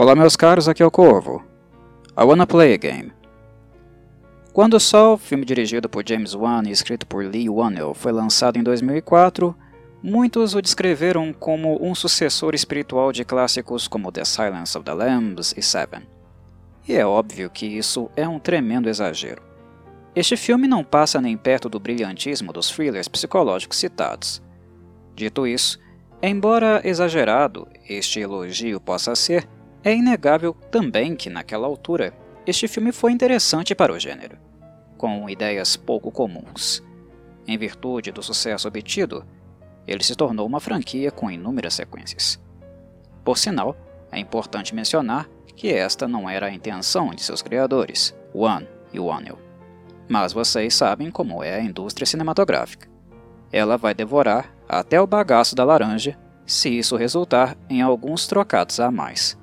Olá meus caros, aqui é o Corvo. I wanna play a game. Quando o Sol, filme dirigido por James Wan e escrito por Lee Whannell, foi lançado em 2004, muitos o descreveram como um sucessor espiritual de clássicos como The Silence of the Lambs e Seven. E é óbvio que isso é um tremendo exagero. Este filme não passa nem perto do brilhantismo dos thrillers psicológicos citados. Dito isso, embora exagerado este elogio possa ser, é inegável também que, naquela altura, este filme foi interessante para o gênero, com ideias pouco comuns. Em virtude do sucesso obtido, ele se tornou uma franquia com inúmeras sequências. Por sinal, é importante mencionar que esta não era a intenção de seus criadores, Wan e Wannell. Mas vocês sabem como é a indústria cinematográfica. Ela vai devorar até o bagaço da laranja se isso resultar em alguns trocados a mais.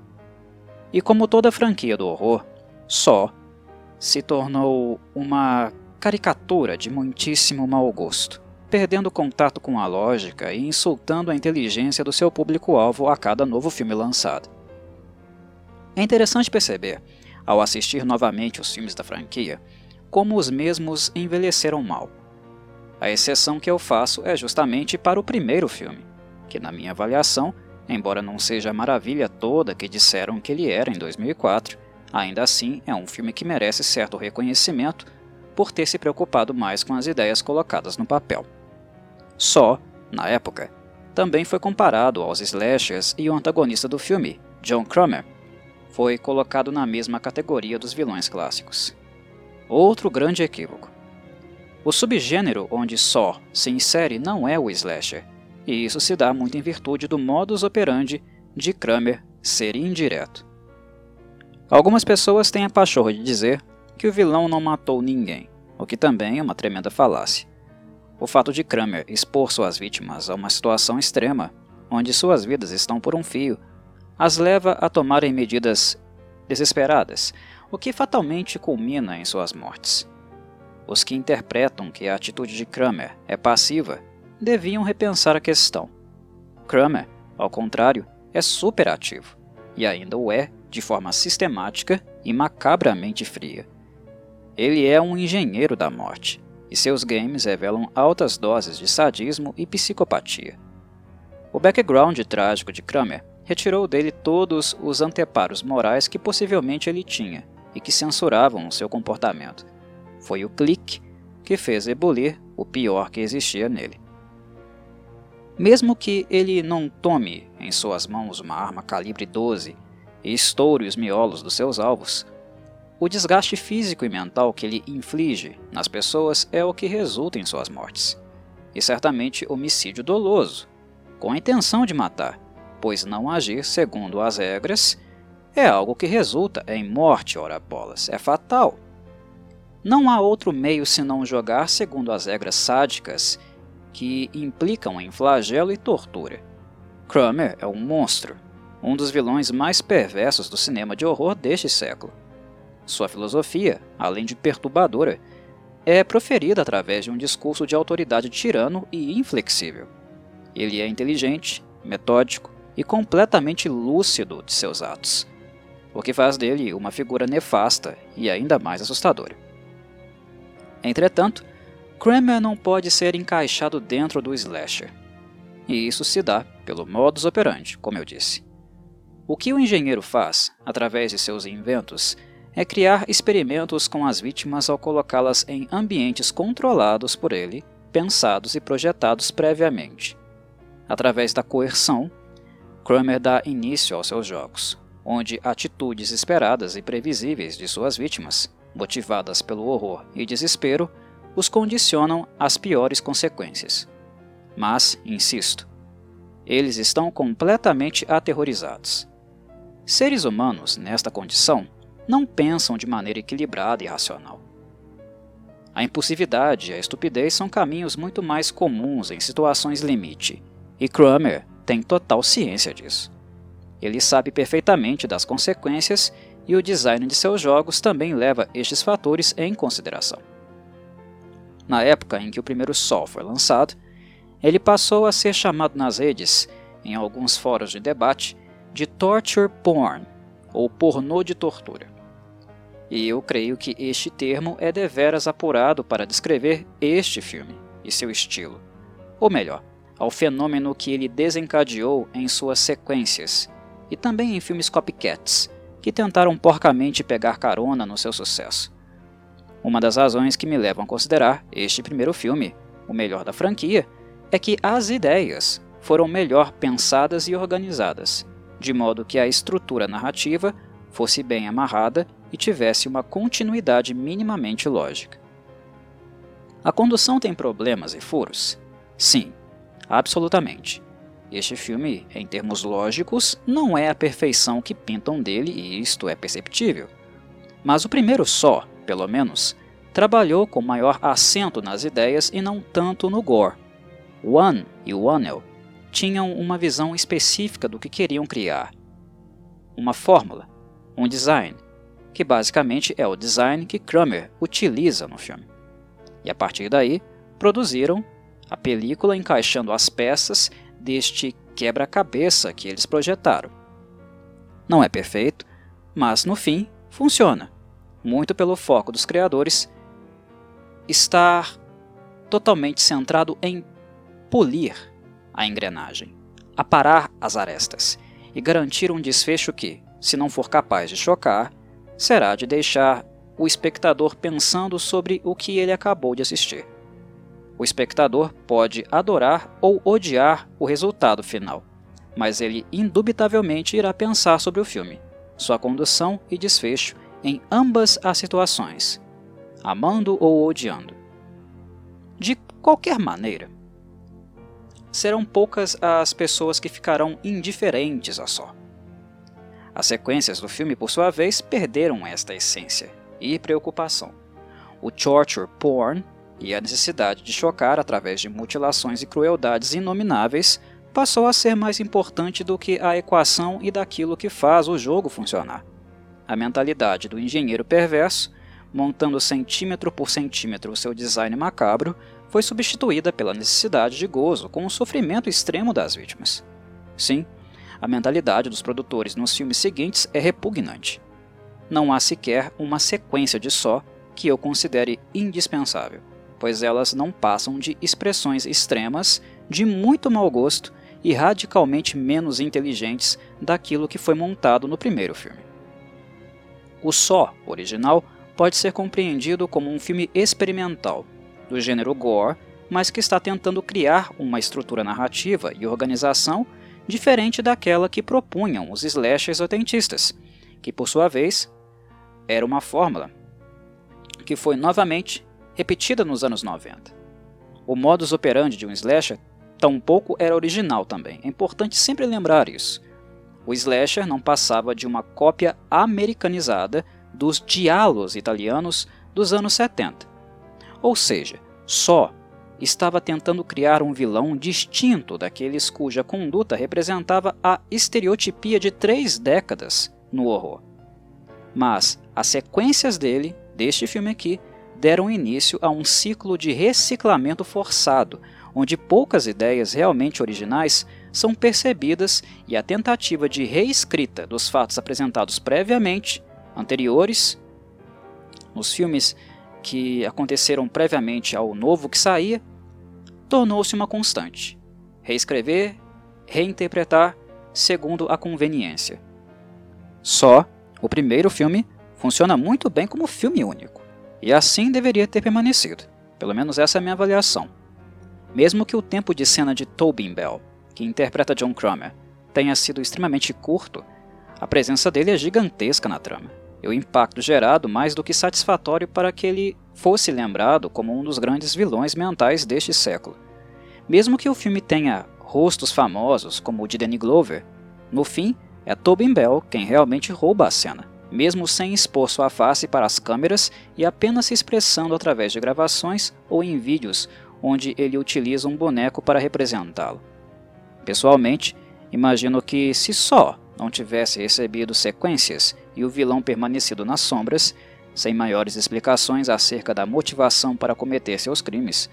E como toda franquia do horror, só se tornou uma caricatura de muitíssimo mau gosto, perdendo contato com a lógica e insultando a inteligência do seu público-alvo a cada novo filme lançado. É interessante perceber, ao assistir novamente os filmes da franquia, como os mesmos envelheceram mal. A exceção que eu faço é justamente para o primeiro filme, que, na minha avaliação, Embora não seja a maravilha toda que disseram que ele era em 2004, ainda assim é um filme que merece certo reconhecimento por ter se preocupado mais com as ideias colocadas no papel. Só, na época, também foi comparado aos slashers e o antagonista do filme, John Kramer, foi colocado na mesma categoria dos vilões clássicos. Outro grande equívoco. O subgênero onde só se insere não é o slasher, e isso se dá muito em virtude do modus operandi de Kramer ser indireto. Algumas pessoas têm a pachorra de dizer que o vilão não matou ninguém, o que também é uma tremenda falácia. O fato de Kramer expor suas vítimas a uma situação extrema, onde suas vidas estão por um fio, as leva a tomarem medidas desesperadas, o que fatalmente culmina em suas mortes. Os que interpretam que a atitude de Kramer é passiva deviam repensar a questão. Kramer, ao contrário, é super ativo, e ainda o é de forma sistemática e macabramente fria. Ele é um engenheiro da morte, e seus games revelam altas doses de sadismo e psicopatia. O background trágico de Kramer retirou dele todos os anteparos morais que possivelmente ele tinha e que censuravam o seu comportamento. Foi o clique que fez ebulir o pior que existia nele. Mesmo que ele não tome em suas mãos uma arma calibre 12 e estoure os miolos dos seus alvos, o desgaste físico e mental que ele inflige nas pessoas é o que resulta em suas mortes. E certamente homicídio doloso, com a intenção de matar, pois não agir segundo as regras é algo que resulta em morte, ora bolas, é fatal. Não há outro meio senão jogar segundo as regras sádicas que implicam em flagelo e tortura. Kramer é um monstro, um dos vilões mais perversos do cinema de horror deste século. Sua filosofia, além de perturbadora, é proferida através de um discurso de autoridade tirano e inflexível. Ele é inteligente, metódico e completamente lúcido de seus atos, o que faz dele uma figura nefasta e ainda mais assustadora. Entretanto, Kramer não pode ser encaixado dentro do slasher. E isso se dá pelo modus operandi, como eu disse. O que o engenheiro faz, através de seus inventos, é criar experimentos com as vítimas ao colocá-las em ambientes controlados por ele, pensados e projetados previamente. Através da coerção, Kramer dá início aos seus jogos, onde atitudes esperadas e previsíveis de suas vítimas, motivadas pelo horror e desespero, os condicionam às piores consequências. Mas, insisto, eles estão completamente aterrorizados. Seres humanos, nesta condição, não pensam de maneira equilibrada e racional. A impulsividade e a estupidez são caminhos muito mais comuns em situações limite, e Kramer tem total ciência disso. Ele sabe perfeitamente das consequências e o design de seus jogos também leva estes fatores em consideração. Na época em que o primeiro Sol foi lançado, ele passou a ser chamado nas redes, em alguns fóruns de debate, de torture porn, ou pornô de tortura. E eu creio que este termo é deveras apurado para descrever este filme e seu estilo. Ou melhor, ao fenômeno que ele desencadeou em suas sequências, e também em filmes copycats, que tentaram porcamente pegar carona no seu sucesso. Uma das razões que me levam a considerar este primeiro filme o melhor da franquia é que as ideias foram melhor pensadas e organizadas, de modo que a estrutura narrativa fosse bem amarrada e tivesse uma continuidade minimamente lógica. A condução tem problemas e furos? Sim, absolutamente. Este filme, em termos lógicos, não é a perfeição que pintam dele e isto é perceptível. Mas o primeiro só, pelo menos, trabalhou com maior acento nas ideias e não tanto no gore. One e Wannell tinham uma visão específica do que queriam criar. Uma fórmula, um design, que basicamente é o design que Kramer utiliza no filme. E a partir daí, produziram a película encaixando as peças deste quebra-cabeça que eles projetaram. Não é perfeito, mas no fim funciona, muito pelo foco dos criadores estar totalmente centrado em polir a engrenagem, aparar as arestas e garantir um desfecho que, se não for capaz de chocar, será de deixar o espectador pensando sobre o que ele acabou de assistir. O espectador pode adorar ou odiar o resultado final, mas ele indubitavelmente irá pensar sobre o filme, sua condução e desfecho em ambas as situações, amando ou odiando. De qualquer maneira, serão poucas as pessoas que ficarão indiferentes a só. As sequências do filme, por sua vez, perderam esta essência e preocupação. O torture porn e a necessidade de chocar através de mutilações e crueldades inomináveis passou a ser mais importante do que a equação e daquilo que faz o jogo funcionar. A mentalidade do engenheiro perverso, montando centímetro por centímetro o seu design macabro, foi substituída pela necessidade de gozo com o sofrimento extremo das vítimas. Sim, a mentalidade dos produtores nos filmes seguintes é repugnante. Não há sequer uma sequência de só que eu considere indispensável, pois elas não passam de expressões extremas de muito mau gosto e radicalmente menos inteligentes daquilo que foi montado no primeiro filme. O Só original pode ser compreendido como um filme experimental, do gênero gore, mas que está tentando criar uma estrutura narrativa e organização diferente daquela que propunham os slashers autentistas, que por sua vez era uma fórmula que foi novamente repetida nos anos 90. O modus operandi de um slasher tampouco era original também, é importante sempre lembrar isso. O slasher não passava de uma cópia americanizada dos diálogos italianos dos anos 70. Ou seja, só estava tentando criar um vilão distinto daqueles cuja conduta representava a estereotipia de três décadas no horror. Mas as sequências dele, deste filme aqui, deram início a um ciclo de reciclamento forçado, onde poucas ideias realmente originais são percebidas e a tentativa de reescrita dos fatos apresentados previamente, anteriores, nos filmes que aconteceram previamente ao novo que saía, tornou-se uma constante. Reescrever, reinterpretar segundo a conveniência. Só o primeiro filme funciona muito bem como filme único, e assim deveria ter permanecido. Pelo menos essa é a minha avaliação. Mesmo que o tempo de cena de Tobin Bell, que interpreta John Cromer, tenha sido extremamente curto, a presença dele é gigantesca na trama e o impacto gerado mais do que satisfatório para que ele fosse lembrado como um dos grandes vilões mentais deste século. Mesmo que o filme tenha rostos famosos como o de Danny Glover, no fim é Tobin Bell quem realmente rouba a cena, mesmo sem expor sua face para as câmeras e apenas se expressando através de gravações ou em vídeos onde ele utiliza um boneco para representá-lo. Pessoalmente, imagino que se só não tivesse recebido sequências e o vilão permanecido nas sombras, sem maiores explicações acerca da motivação para cometer seus crimes,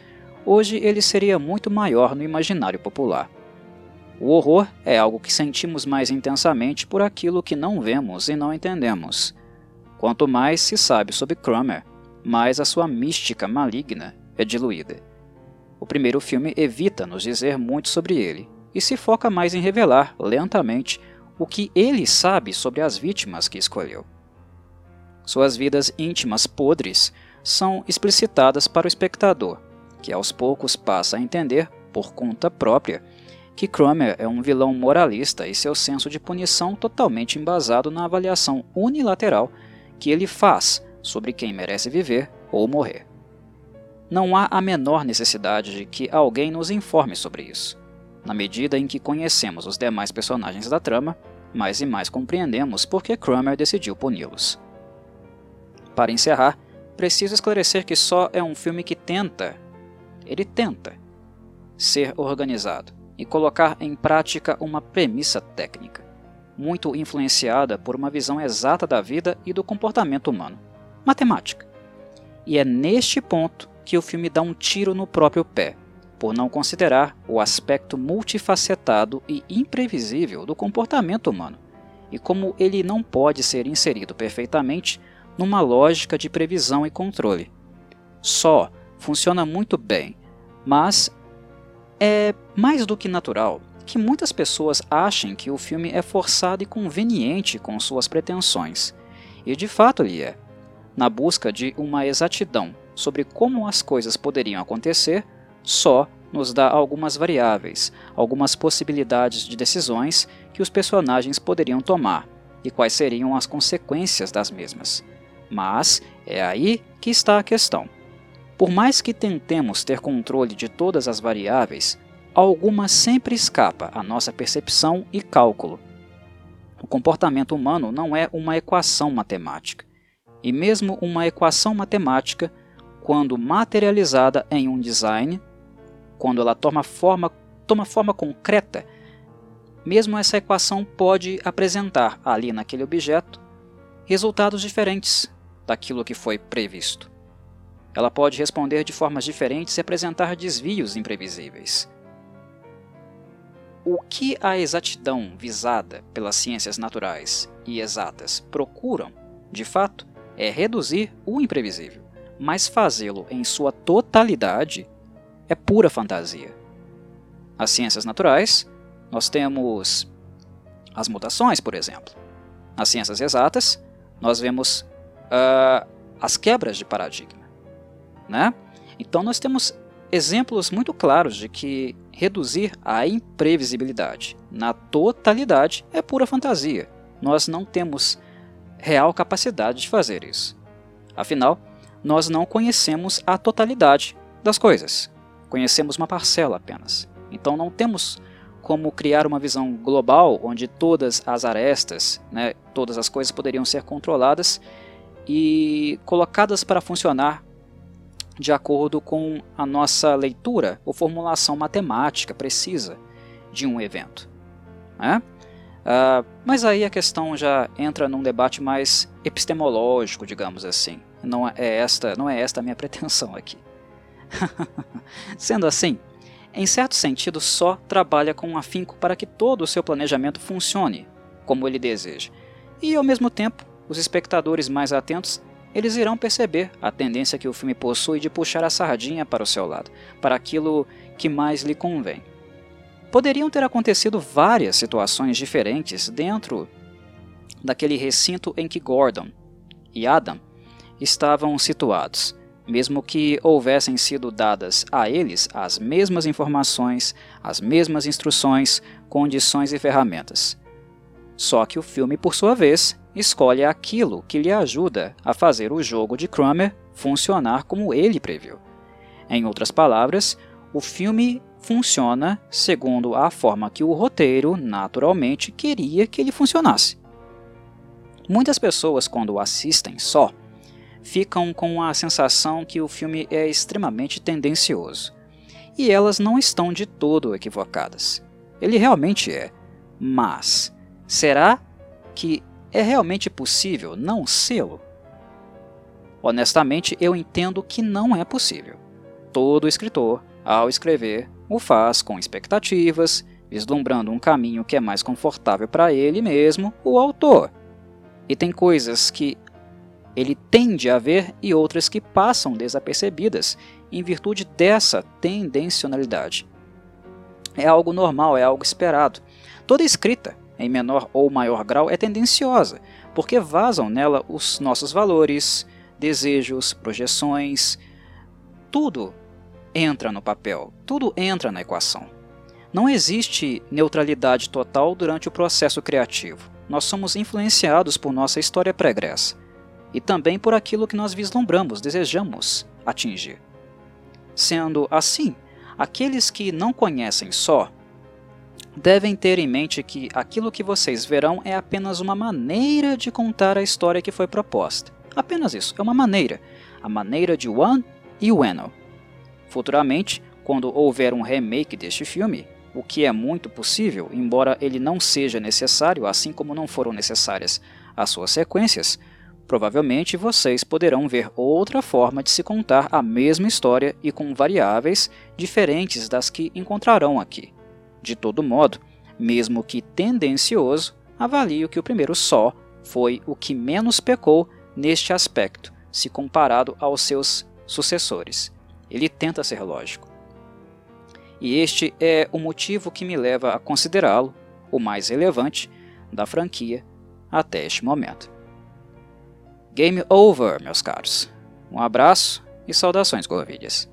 hoje ele seria muito maior no imaginário popular. O horror é algo que sentimos mais intensamente por aquilo que não vemos e não entendemos. Quanto mais se sabe sobre Cromer, mais a sua mística maligna é diluída. O primeiro filme evita nos dizer muito sobre ele e se foca mais em revelar, lentamente, o que ele sabe sobre as vítimas que escolheu. Suas vidas íntimas podres são explicitadas para o espectador, que aos poucos passa a entender, por conta própria, que Cromer é um vilão moralista e seu senso de punição totalmente embasado na avaliação unilateral que ele faz sobre quem merece viver ou morrer. Não há a menor necessidade de que alguém nos informe sobre isso. Na medida em que conhecemos os demais personagens da trama, mais e mais compreendemos por que Cromer decidiu puni-los. Para encerrar, preciso esclarecer que só é um filme que tenta, ele tenta, ser organizado e colocar em prática uma premissa técnica, muito influenciada por uma visão exata da vida e do comportamento humano, matemática. E é neste ponto que o filme dá um tiro no próprio pé, por não considerar o aspecto multifacetado e imprevisível do comportamento humano, e como ele não pode ser inserido perfeitamente numa lógica de previsão e controle. Só funciona muito bem, mas é mais do que natural que muitas pessoas achem que o filme é forçado e conveniente com suas pretensões, e de fato ele é. Na busca de uma exatidão sobre como as coisas poderiam acontecer, só nos dá algumas variáveis, algumas possibilidades de decisões que os personagens poderiam tomar e quais seriam as consequências das mesmas. Mas é aí que está a questão. Por mais que tentemos ter controle de todas as variáveis, alguma sempre escapa à nossa percepção e cálculo. O comportamento humano não é uma equação matemática, e mesmo uma equação matemática, quando materializada em um design, quando ela toma forma, toma forma concreta, mesmo essa equação pode apresentar ali naquele objeto resultados diferentes daquilo que foi previsto. Ela pode responder de formas diferentes e apresentar desvios imprevisíveis. O que a exatidão visada pelas ciências naturais e exatas procuram, de fato, é reduzir o imprevisível, mas fazê-lo em sua totalidade é pura fantasia. As ciências naturais, nós temos as mutações, por exemplo. Nas ciências exatas, nós vemos uh, as quebras de paradigma. Né? Então nós temos exemplos muito claros de que reduzir a imprevisibilidade na totalidade é pura fantasia. Nós não temos real capacidade de fazer isso. Afinal, nós não conhecemos a totalidade das coisas. Conhecemos uma parcela apenas. Então não temos como criar uma visão global onde todas as arestas, né, todas as coisas poderiam ser controladas e colocadas para funcionar de acordo com a nossa leitura ou formulação matemática precisa de um evento. Né? Uh, mas aí a questão já entra num debate mais epistemológico, digamos assim. Não é esta, não é esta a minha pretensão aqui. Sendo assim, em certo sentido, só trabalha com um afinco para que todo o seu planejamento funcione como ele deseja, e ao mesmo tempo os espectadores mais atentos eles irão perceber a tendência que o filme possui de puxar a sardinha para o seu lado, para aquilo que mais lhe convém. Poderiam ter acontecido várias situações diferentes dentro daquele recinto em que Gordon e Adam estavam situados, mesmo que houvessem sido dadas a eles as mesmas informações, as mesmas instruções, condições e ferramentas. Só que o filme, por sua vez, escolhe aquilo que lhe ajuda a fazer o jogo de Kramer funcionar como ele previu. Em outras palavras, o filme funciona segundo a forma que o roteiro naturalmente queria que ele funcionasse. Muitas pessoas, quando assistem só, ficam com a sensação que o filme é extremamente tendencioso. E elas não estão de todo equivocadas. Ele realmente é. Mas será que é realmente possível não sê-lo? Honestamente, eu entendo que não é possível. Todo escritor, ao escrever, o faz com expectativas, vislumbrando um caminho que é mais confortável para ele mesmo, o autor. E tem coisas que ele tende a ver e outras que passam desapercebidas em virtude dessa tendencionalidade. É algo normal, é algo esperado. Toda escrita, em menor ou maior grau, é tendenciosa, porque vazam nela os nossos valores, desejos, projeções. Tudo entra no papel, tudo entra na equação. Não existe neutralidade total durante o processo criativo. Nós somos influenciados por nossa história pregressa e também por aquilo que nós vislumbramos, desejamos atingir. Sendo assim, aqueles que não conhecem só devem ter em mente que aquilo que vocês verão é apenas uma maneira de contar a história que foi proposta. Apenas isso, é uma maneira. A maneira de One e Weno. Futuramente, quando houver um remake deste filme, o que é muito possível, embora ele não seja necessário, assim como não foram necessárias as suas sequências, Provavelmente vocês poderão ver outra forma de se contar a mesma história e com variáveis diferentes das que encontrarão aqui. De todo modo, mesmo que tendencioso, avalio que o primeiro só foi o que menos pecou neste aspecto, se comparado aos seus sucessores. Ele tenta ser lógico. E este é o motivo que me leva a considerá-lo o mais relevante da franquia até este momento. Game over, meus caros. Um abraço e saudações, Corvides.